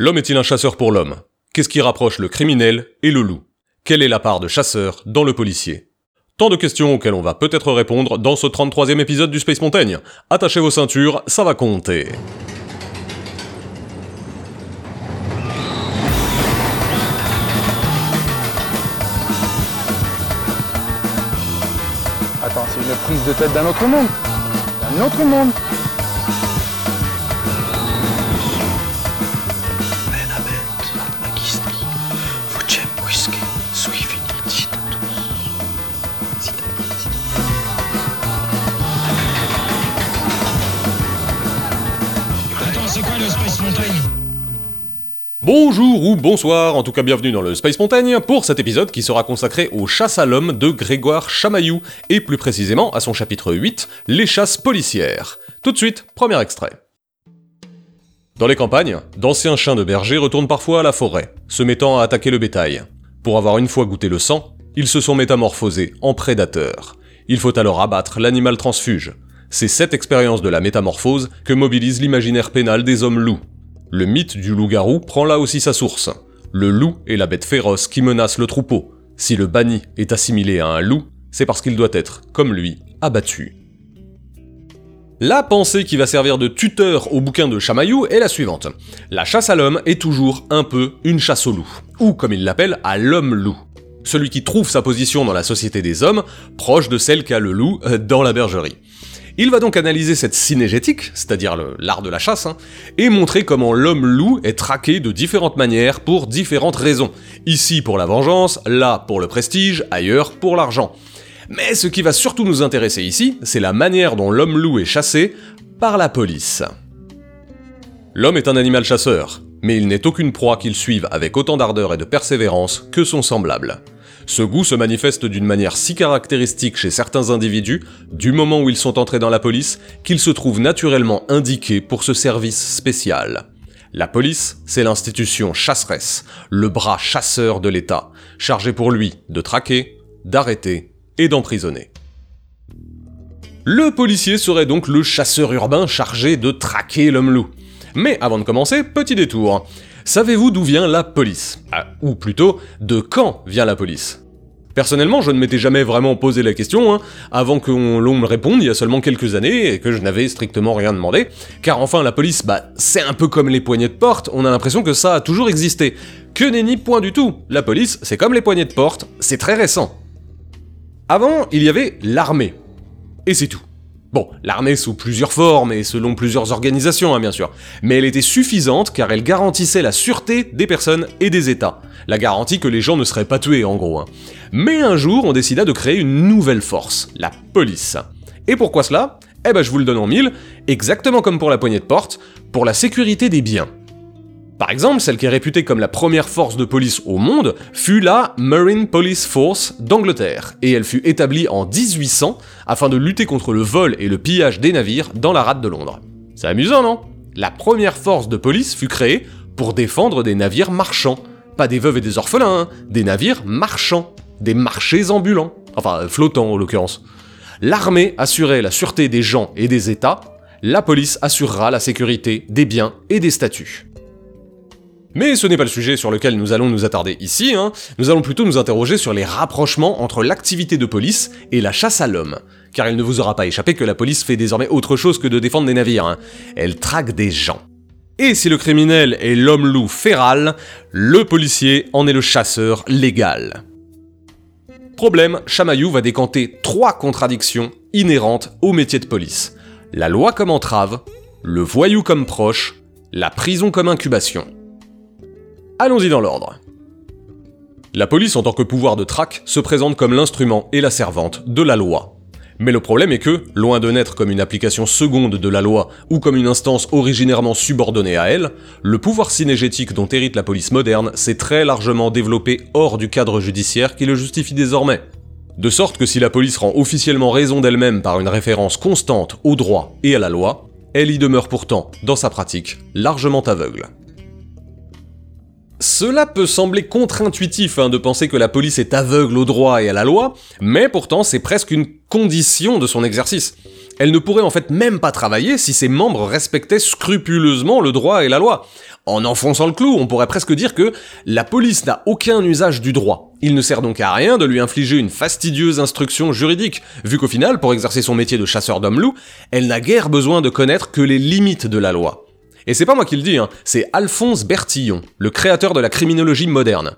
L'homme est-il un chasseur pour l'homme? Qu'est-ce qui rapproche le criminel et le loup? Quelle est la part de chasseur dans le policier? Tant de questions auxquelles on va peut-être répondre dans ce 33e épisode du Space Montaigne. Attachez vos ceintures, ça va compter. Attends, c'est une prise de tête d'un autre monde. D'un autre monde. Bonjour ou bonsoir, en tout cas bienvenue dans le Space Montagne pour cet épisode qui sera consacré aux chasses à l'homme de Grégoire Chamaillou et plus précisément à son chapitre 8, les chasses policières. Tout de suite, premier extrait. Dans les campagnes, d'anciens chiens de berger retournent parfois à la forêt, se mettant à attaquer le bétail. Pour avoir une fois goûté le sang, ils se sont métamorphosés en prédateurs. Il faut alors abattre l'animal transfuge. C'est cette expérience de la métamorphose que mobilise l'imaginaire pénal des hommes loups. Le mythe du loup-garou prend là aussi sa source. Le loup est la bête féroce qui menace le troupeau. Si le banni est assimilé à un loup, c'est parce qu'il doit être, comme lui, abattu. La pensée qui va servir de tuteur au bouquin de Chamaillou est la suivante. La chasse à l'homme est toujours un peu une chasse au loup, ou comme il l'appelle, à l'homme-loup. Celui qui trouve sa position dans la société des hommes, proche de celle qu'a le loup euh, dans la bergerie. Il va donc analyser cette synégétique, c'est-à-dire l'art de la chasse, hein, et montrer comment l'homme-loup est traqué de différentes manières pour différentes raisons. Ici pour la vengeance, là pour le prestige, ailleurs pour l'argent. Mais ce qui va surtout nous intéresser ici, c'est la manière dont l'homme-loup est chassé par la police. L'homme est un animal chasseur, mais il n'est aucune proie qu'il suive avec autant d'ardeur et de persévérance que son semblable. Ce goût se manifeste d'une manière si caractéristique chez certains individus, du moment où ils sont entrés dans la police, qu'ils se trouvent naturellement indiqués pour ce service spécial. La police, c'est l'institution chasseresse, le bras chasseur de l'État, chargé pour lui de traquer, d'arrêter et d'emprisonner. Le policier serait donc le chasseur urbain chargé de traquer l'homme loup. Mais avant de commencer, petit détour. Savez-vous d'où vient la police? Ah, Ou plutôt, de quand vient la police? Personnellement, je ne m'étais jamais vraiment posé la question, hein, avant que l'on me réponde il y a seulement quelques années et que je n'avais strictement rien demandé, car enfin la police, bah c'est un peu comme les poignées de porte, on a l'impression que ça a toujours existé. Que nenni point du tout, la police c'est comme les poignées de porte, c'est très récent. Avant, il y avait l'armée. Et c'est tout. Bon, l'armée sous plusieurs formes et selon plusieurs organisations, hein, bien sûr, mais elle était suffisante car elle garantissait la sûreté des personnes et des États. La garantie que les gens ne seraient pas tués, en gros. Hein. Mais un jour, on décida de créer une nouvelle force, la police. Et pourquoi cela? Eh ben, je vous le donne en mille, exactement comme pour la poignée de porte, pour la sécurité des biens. Par exemple, celle qui est réputée comme la première force de police au monde fut la Marine Police Force d'Angleterre, et elle fut établie en 1800 afin de lutter contre le vol et le pillage des navires dans la rade de Londres. C'est amusant, non? La première force de police fut créée pour défendre des navires marchands. Pas des veuves et des orphelins, hein, des navires marchands, des marchés ambulants, enfin flottants en l'occurrence. L'armée assurait la sûreté des gens et des États, la police assurera la sécurité des biens et des statuts. Mais ce n'est pas le sujet sur lequel nous allons nous attarder ici, hein. nous allons plutôt nous interroger sur les rapprochements entre l'activité de police et la chasse à l'homme. Car il ne vous aura pas échappé que la police fait désormais autre chose que de défendre des navires, hein. elle traque des gens. Et si le criminel est l'homme-loup féral, le policier en est le chasseur légal. Problème, Chamaillou va décanter trois contradictions inhérentes au métier de police. La loi comme entrave, le voyou comme proche, la prison comme incubation. Allons-y dans l'ordre. La police en tant que pouvoir de traque se présente comme l'instrument et la servante de la loi. Mais le problème est que, loin de naître comme une application seconde de la loi ou comme une instance originairement subordonnée à elle, le pouvoir synégétique dont hérite la police moderne s'est très largement développé hors du cadre judiciaire qui le justifie désormais. De sorte que si la police rend officiellement raison d'elle-même par une référence constante au droit et à la loi, elle y demeure pourtant, dans sa pratique, largement aveugle. Cela peut sembler contre-intuitif hein, de penser que la police est aveugle au droit et à la loi, mais pourtant c'est presque une condition de son exercice. Elle ne pourrait en fait même pas travailler si ses membres respectaient scrupuleusement le droit et la loi. En enfonçant le clou, on pourrait presque dire que la police n'a aucun usage du droit. Il ne sert donc à rien de lui infliger une fastidieuse instruction juridique, vu qu'au final, pour exercer son métier de chasseur d'hommes-loups, elle n'a guère besoin de connaître que les limites de la loi. Et c'est pas moi qui le dis, hein, c'est Alphonse Bertillon, le créateur de la criminologie moderne.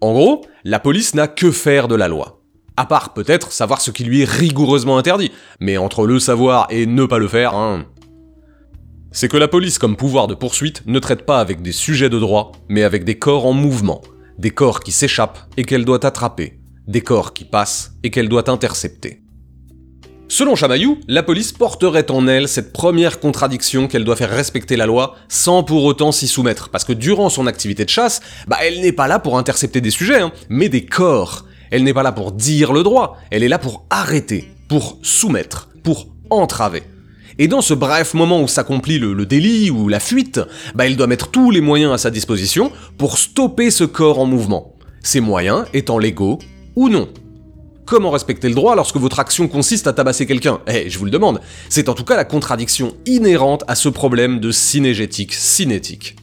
En gros, la police n'a que faire de la loi. À part peut-être savoir ce qui lui est rigoureusement interdit, mais entre le savoir et ne pas le faire, hein, c'est que la police comme pouvoir de poursuite ne traite pas avec des sujets de droit, mais avec des corps en mouvement, des corps qui s'échappent et qu'elle doit attraper, des corps qui passent et qu'elle doit intercepter. Selon Chamaillou, la police porterait en elle cette première contradiction qu'elle doit faire respecter la loi sans pour autant s'y soumettre, parce que durant son activité de chasse, bah elle n'est pas là pour intercepter des sujets, hein, mais des corps. Elle n'est pas là pour dire le droit, elle est là pour arrêter, pour soumettre, pour entraver. Et dans ce bref moment où s'accomplit le, délit ou la fuite, bah il doit mettre tous les moyens à sa disposition pour stopper ce corps en mouvement. Ces moyens étant légaux ou non. Comment respecter le droit lorsque votre action consiste à tabasser quelqu'un? Eh, je vous le demande. C'est en tout cas la contradiction inhérente à ce problème de cinégétique cinétique.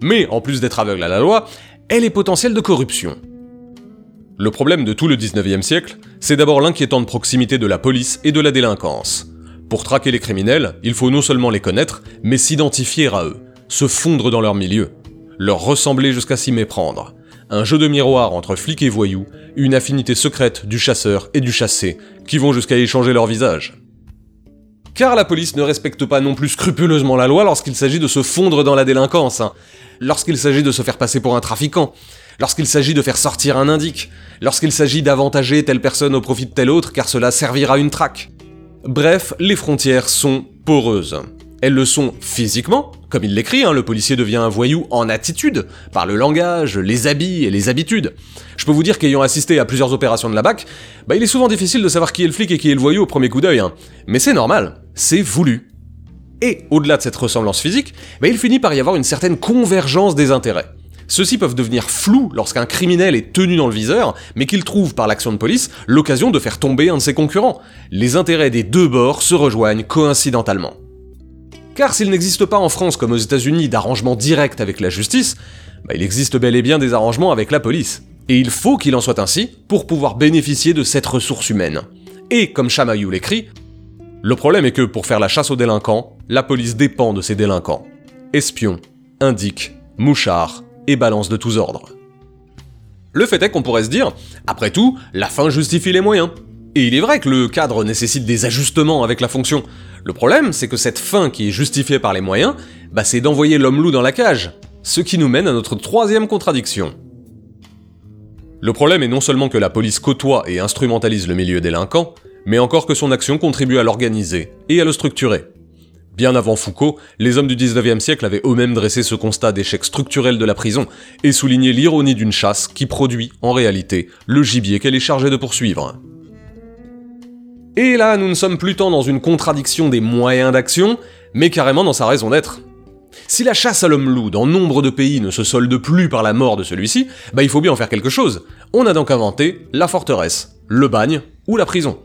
Mais en plus d'être aveugle à la loi, elle est potentielle de corruption. Le problème de tout le 19e siècle, c'est d'abord l'inquiétante proximité de la police et de la délinquance. Pour traquer les criminels, il faut non seulement les connaître, mais s'identifier à eux, se fondre dans leur milieu, leur ressembler jusqu'à s'y méprendre. Un jeu de miroir entre flics et voyous, une affinité secrète du chasseur et du chassé, qui vont jusqu'à échanger leur visage. Car la police ne respecte pas non plus scrupuleusement la loi lorsqu'il s'agit de se fondre dans la délinquance, hein. lorsqu'il s'agit de se faire passer pour un trafiquant, lorsqu'il s'agit de faire sortir un indique, lorsqu'il s'agit d'avantager telle personne au profit de telle autre car cela servira une traque. Bref, les frontières sont poreuses. Elles le sont physiquement, comme il l'écrit, hein, le policier devient un voyou en attitude, par le langage, les habits et les habitudes. Je peux vous dire qu'ayant assisté à plusieurs opérations de la BAC, bah, il est souvent difficile de savoir qui est le flic et qui est le voyou au premier coup d'œil. Hein. Mais c'est normal, c'est voulu. Et au-delà de cette ressemblance physique, bah, il finit par y avoir une certaine convergence des intérêts. Ceux-ci peuvent devenir flous lorsqu'un criminel est tenu dans le viseur, mais qu'il trouve par l'action de police l'occasion de faire tomber un de ses concurrents. Les intérêts des deux bords se rejoignent coïncidentalement. Car s'il n'existe pas en France comme aux États-Unis d'arrangement direct avec la justice, bah, il existe bel et bien des arrangements avec la police. Et il faut qu'il en soit ainsi pour pouvoir bénéficier de cette ressource humaine. Et comme Chamaillou l'écrit, le problème est que pour faire la chasse aux délinquants, la police dépend de ces délinquants. Espions, indiques, mouchards, et balance de tous ordres. Le fait est qu'on pourrait se dire, après tout, la fin justifie les moyens. Et il est vrai que le cadre nécessite des ajustements avec la fonction. Le problème, c'est que cette fin qui est justifiée par les moyens, bah c'est d'envoyer l'homme loup dans la cage. Ce qui nous mène à notre troisième contradiction. Le problème est non seulement que la police côtoie et instrumentalise le milieu délinquant, mais encore que son action contribue à l'organiser et à le structurer. Bien avant Foucault, les hommes du 19e siècle avaient eux-mêmes dressé ce constat d'échec structurel de la prison et souligné l'ironie d'une chasse qui produit, en réalité, le gibier qu'elle est chargée de poursuivre. Et là, nous ne sommes plus tant dans une contradiction des moyens d'action, mais carrément dans sa raison d'être. Si la chasse à l'homme-loup dans nombre de pays ne se solde plus par la mort de celui-ci, bah il faut bien en faire quelque chose. On a donc inventé la forteresse, le bagne ou la prison.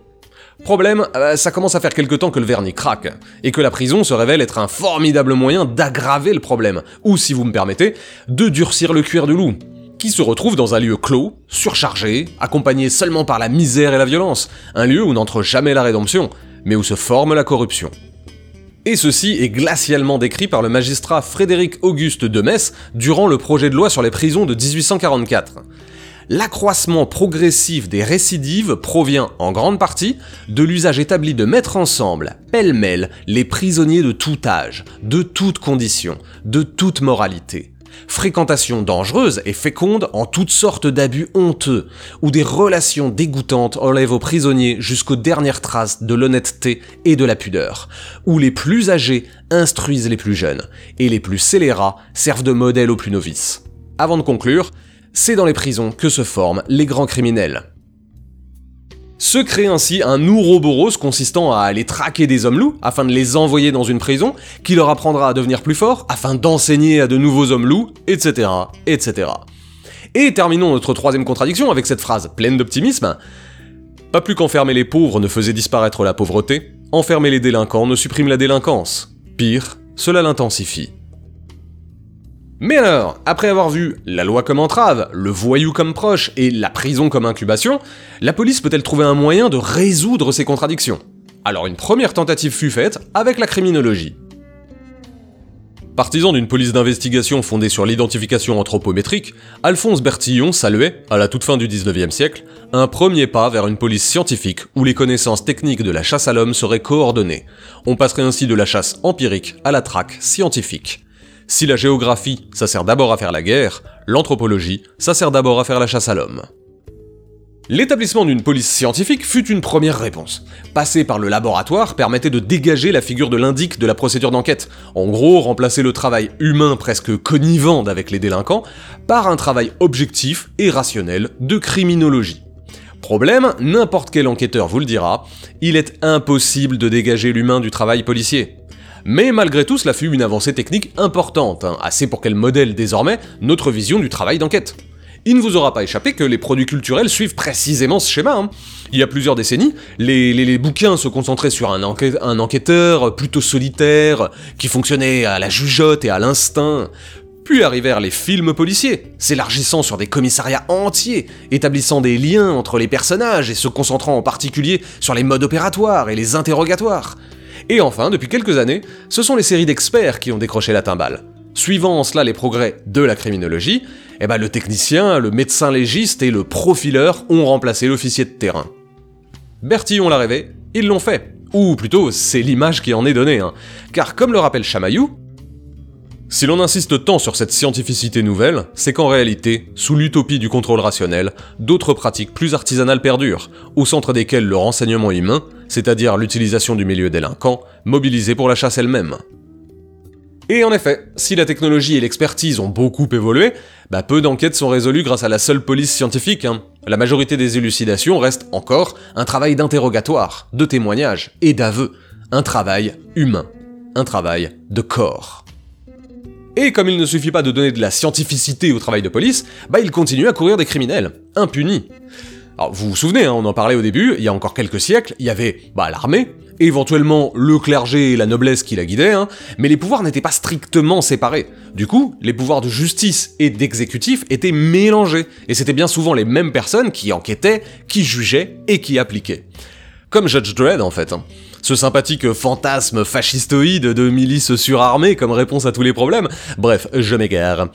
Problème, euh, ça commence à faire quelque temps que le vernis craque, et que la prison se révèle être un formidable moyen d'aggraver le problème, ou si vous me permettez, de durcir le cuir du loup, qui se retrouve dans un lieu clos, surchargé, accompagné seulement par la misère et la violence, un lieu où n'entre jamais la rédemption, mais où se forme la corruption. Et ceci est glacialement décrit par le magistrat Frédéric Auguste de Metz durant le projet de loi sur les prisons de 1844 l'accroissement progressif des récidives provient en grande partie de l'usage établi de mettre ensemble, pêle-mêle, les prisonniers de tout âge, de toutes conditions, de toute moralité. Fréquentation dangereuse et féconde en toutes sortes d'abus honteux, où des relations dégoûtantes enlèvent aux prisonniers jusqu'aux dernières traces de l'honnêteté et de la pudeur, où les plus âgés instruisent les plus jeunes, et les plus scélérats servent de modèle aux plus novices. Avant de conclure, c'est dans les prisons que se forment les grands criminels. Se crée ainsi un Ouroboros consistant à aller traquer des hommes loups afin de les envoyer dans une prison qui leur apprendra à devenir plus forts afin d'enseigner à de nouveaux hommes loups, etc., etc. Et terminons notre troisième contradiction avec cette phrase pleine d'optimisme. Pas plus qu'enfermer les pauvres ne faisait disparaître la pauvreté, enfermer les délinquants ne supprime la délinquance. Pire, cela l'intensifie. Mais alors, après avoir vu la loi comme entrave, le voyou comme proche et la prison comme incubation, la police peut-elle trouver un moyen de résoudre ces contradictions? Alors une première tentative fut faite avec la criminologie. Partisan d'une police d'investigation fondée sur l'identification anthropométrique, Alphonse Bertillon saluait, à la toute fin du 19e siècle, un premier pas vers une police scientifique où les connaissances techniques de la chasse à l'homme seraient coordonnées. On passerait ainsi de la chasse empirique à la traque scientifique. Si la géographie, ça sert d'abord à faire la guerre, l'anthropologie, ça sert d'abord à faire la chasse à l'homme. L'établissement d'une police scientifique fut une première réponse. Passer par le laboratoire permettait de dégager la figure de l'indique de la procédure d'enquête. En gros, remplacer le travail humain presque connivant avec les délinquants par un travail objectif et rationnel de criminologie. Problème, n'importe quel enquêteur vous le dira, il est impossible de dégager l'humain du travail policier. Mais malgré tout, cela fut une avancée technique importante, hein, assez pour qu'elle modèle désormais notre vision du travail d'enquête? Il ne vous aura pas échappé que les produits culturels suivent précisément ce schéma. Hein. Il y a plusieurs décennies, les, bouquins se concentraient sur un, un, enquêteur plutôt solitaire, qui fonctionnait à la jugeote et à l'instinct. Puis arrivèrent les films policiers, s'élargissant sur des commissariats entiers, établissant des liens entre les personnages et se concentrant en particulier sur les modes opératoires et les interrogatoires. Et enfin, depuis quelques années, ce sont les séries d'experts qui ont décroché la timbale. Suivant en cela les progrès de la criminologie, eh ben le technicien, le médecin légiste et le profileur ont remplacé l'officier de terrain. Bertillon l'a rêvé, ils l'ont fait. Ou plutôt, c'est l'image qui en est donnée, hein. car comme le rappelle Chamaillou, si l'on insiste tant sur cette scientificité nouvelle, c'est qu'en réalité, sous l'utopie du contrôle rationnel, d'autres pratiques plus artisanales perdurent, au centre desquelles le renseignement humain, c'est-à-dire l'utilisation du milieu délinquant, mobilisé pour la chasse elle-même. Et en effet, si la technologie et l'expertise ont beaucoup évolué, bah peu d'enquêtes sont résolues grâce à la seule police scientifique. Hein. La majorité des élucidations restent encore un travail d'interrogatoire, de témoignage et d'aveu, un travail humain, un travail de corps. Et comme il ne suffit pas de donner de la scientificité au travail de police, bah il continue à courir des criminels, impunis. Alors vous vous souvenez, hein, on en parlait au début, il y a encore quelques siècles, il y avait bah, l'armée, éventuellement le clergé et la noblesse qui la guidaient, hein, mais les pouvoirs n'étaient pas strictement séparés. Du coup, les pouvoirs de justice et d'exécutif étaient mélangés, et c'était bien souvent les mêmes personnes qui enquêtaient, qui jugeaient et qui appliquaient. Comme Judge Dredd en fait. Hein. Ce sympathique fantasme fascistoïde de milices surarmées comme réponse à tous les problèmes. Bref, je m'égare.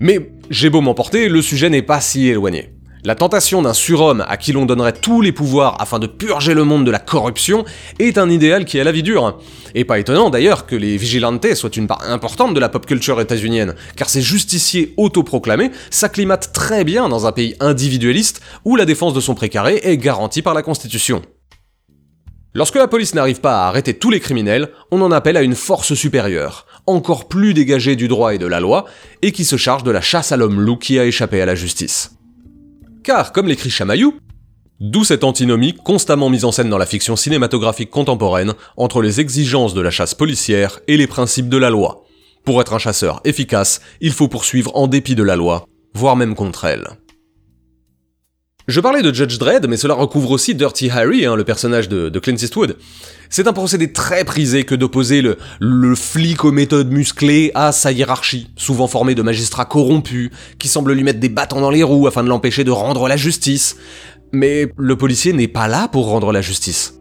Mais j'ai beau m'emporter, le sujet n'est pas si éloigné. La tentation d'un surhomme à qui l'on donnerait tous les pouvoirs afin de purger le monde de la corruption est un idéal qui a la vie dure. Et pas étonnant d'ailleurs que les vigilantes soient une part importante de la pop culture états-unienne, car ces justiciers autoproclamés s'acclimatent très bien dans un pays individualiste où la défense de son précaré est garantie par la Constitution. Lorsque la police n'arrive pas à arrêter tous les criminels, on en appelle à une force supérieure, encore plus dégagée du droit et de la loi, et qui se charge de la chasse à l'homme loup qui a échappé à la justice. Car, comme l'écrit Chamaillou, d'où cette antinomie constamment mise en scène dans la fiction cinématographique contemporaine entre les exigences de la chasse policière et les principes de la loi. Pour être un chasseur efficace, il faut poursuivre en dépit de la loi, voire même contre elle. Je parlais de Judge Dredd, mais cela recouvre aussi Dirty Harry, hein, le personnage de, Clint Eastwood. C'est un procédé très prisé que d'opposer le, le flic aux méthodes musclées à sa hiérarchie, souvent formée de magistrats corrompus, qui semblent lui mettre des bâtons dans les roues afin de l'empêcher de rendre la justice. Mais le policier n'est pas là pour rendre la justice.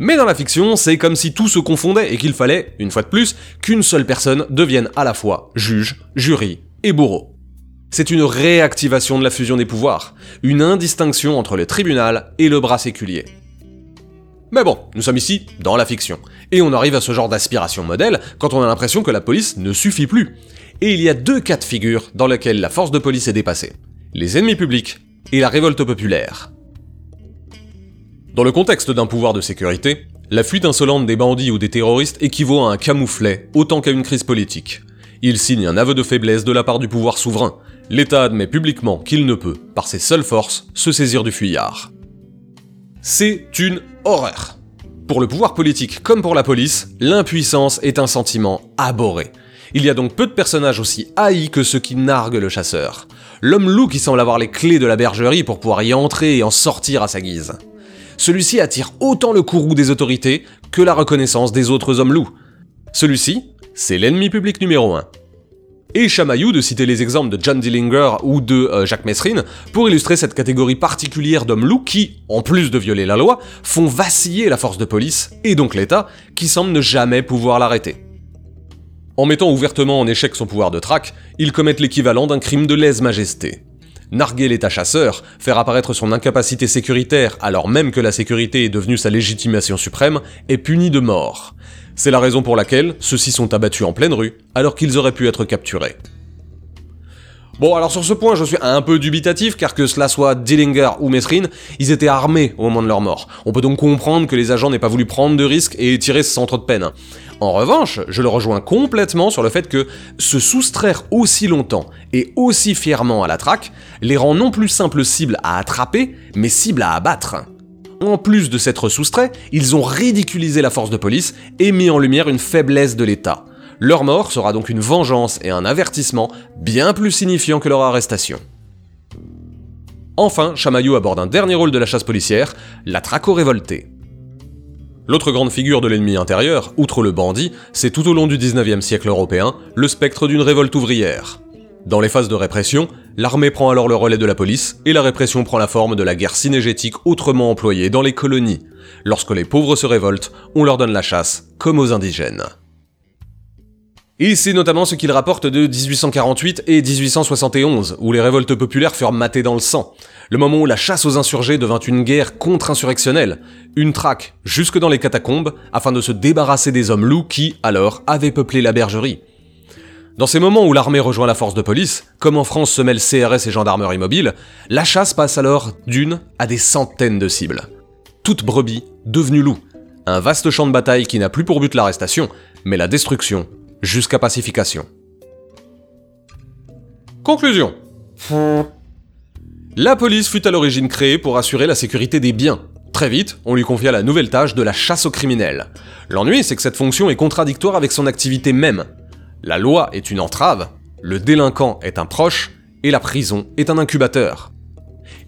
Mais dans la fiction, c'est comme si tout se confondait et qu'il fallait, une fois de plus, qu'une seule personne devienne à la fois juge, jury et bourreau. C'est une réactivation de la fusion des pouvoirs, une indistinction entre le tribunal et le bras séculier. Mais bon, nous sommes ici dans la fiction, et on arrive à ce genre d'aspiration modèle quand on a l'impression que la police ne suffit plus. Et il y a deux cas de figure dans lesquels la force de police est dépassée. Les ennemis publics et la révolte populaire. Dans le contexte d'un pouvoir de sécurité, la fuite insolente des bandits ou des terroristes équivaut à un camouflet autant qu'à une crise politique. Il signe un aveu de faiblesse de la part du pouvoir souverain, l'État admet publiquement qu'il ne peut, par ses seules forces, se saisir du fuyard. C'est une horreur. Pour le pouvoir politique comme pour la police, l'impuissance est un sentiment abhorré. Il y a donc peu de personnages aussi haïs que ceux qui narguent le chasseur. L'homme loup qui semble avoir les clés de la bergerie pour pouvoir y entrer et en sortir à sa guise. celui-ci attire autant le courroux des autorités que la reconnaissance des autres hommes loups. Celui-ci, c'est l'ennemi public numéro 1. Et Chamayou de citer les exemples de John Dillinger ou de euh, Jacques Messrine pour illustrer cette catégorie particulière d'hommes loups qui, en plus de violer la loi, font vaciller la force de police, et donc l'État, qui semble ne jamais pouvoir l'arrêter. En mettant ouvertement en échec son pouvoir de traque, ils commettent l'équivalent d'un crime de lèse-majesté. Narguer l'État chasseur, faire apparaître son incapacité sécuritaire alors même que la sécurité est devenue sa légitimation suprême, est puni de mort. C'est la raison pour laquelle ceux-ci sont abattus en pleine rue, alors qu'ils auraient pu être capturés. Bon, alors sur ce point, je suis un peu dubitatif, car que cela soit Dillinger ou Mesrine, ils étaient armés au moment de leur mort. On peut donc comprendre que les agents n'aient pas voulu prendre de risques et tirer sans trop de peine. En revanche, je le rejoins complètement sur le fait que se soustraire aussi longtemps et aussi fièrement à la traque les rend non plus simples cibles à attraper, mais cibles à abattre. En plus de s'être soustraits, ils ont ridiculisé la force de police et mis en lumière une faiblesse de l'État. Leur mort sera donc une vengeance et un avertissement bien plus signifiant que leur arrestation. Enfin, Chamayou aborde un dernier rôle de la chasse policière, la traco révoltée. L'autre grande figure de l'ennemi intérieur, outre le bandit, c'est tout au long du 19e siècle européen le spectre d'une révolte ouvrière. Dans les phases de répression, l'armée prend alors le relais de la police et la répression prend la forme de la guerre cinégétique autrement employée dans les colonies. Lorsque les pauvres se révoltent, on leur donne la chasse, comme aux indigènes. Et c'est notamment ce qu'il rapporte de 1848 et 1871, où les révoltes populaires furent matées dans le sang. Le moment où la chasse aux insurgés devint une guerre contre-insurrectionnelle, une traque jusque dans les catacombes, afin de se débarrasser des hommes loups qui, alors, avaient peuplé la bergerie. Dans ces moments où l'armée rejoint la force de police, comme en France se mêlent CRS et gendarmerie mobile, la chasse passe alors d'une à des centaines de cibles. Toute brebis devenue loup. Un vaste champ de bataille qui n'a plus pour but l'arrestation, mais la destruction, jusqu'à pacification. Conclusion. La police fut à l'origine créée pour assurer la sécurité des biens. Très vite, on lui confia la nouvelle tâche de la chasse aux criminels. L'ennui, c'est que cette fonction est contradictoire avec son activité même, la loi est une entrave, le délinquant est un proche, et la prison est un incubateur.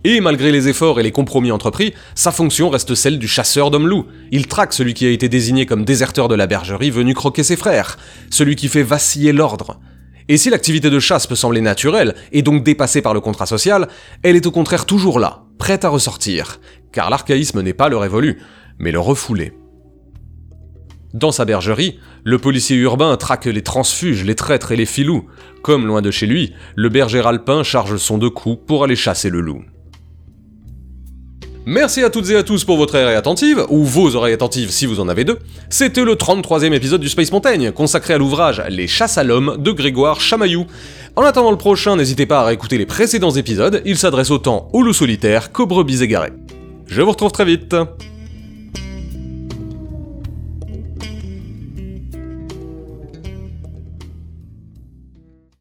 Et malgré les efforts et les compromis entrepris, sa fonction reste celle du chasseur d'hommes loups. Il traque celui qui a été désigné comme déserteur de la bergerie venu croquer ses frères, celui qui fait vaciller l'ordre. Et si l'activité de chasse peut sembler naturelle, et donc dépassée par le contrat social, elle est au contraire toujours là, prête à ressortir, car l'archaïsme n'est pas le révolu, mais le refoulé. Dans sa bergerie, le policier urbain traque les transfuges, les traîtres et les filous. Comme loin de chez lui, le berger alpin charge son deux coups pour aller chasser le loup. Merci à toutes et à tous pour votre oreille attentive, ou vos oreilles attentives si vous en avez deux. C'était le 33e épisode du Space Montaigne, consacré à l'ouvrage Les chasses à l'homme de Grégoire Chamaillou. En attendant le prochain, n'hésitez pas à réécouter les précédents épisodes, ils s'adressent autant aux loups solitaires qu'aux brebis égarés. Je vous retrouve très vite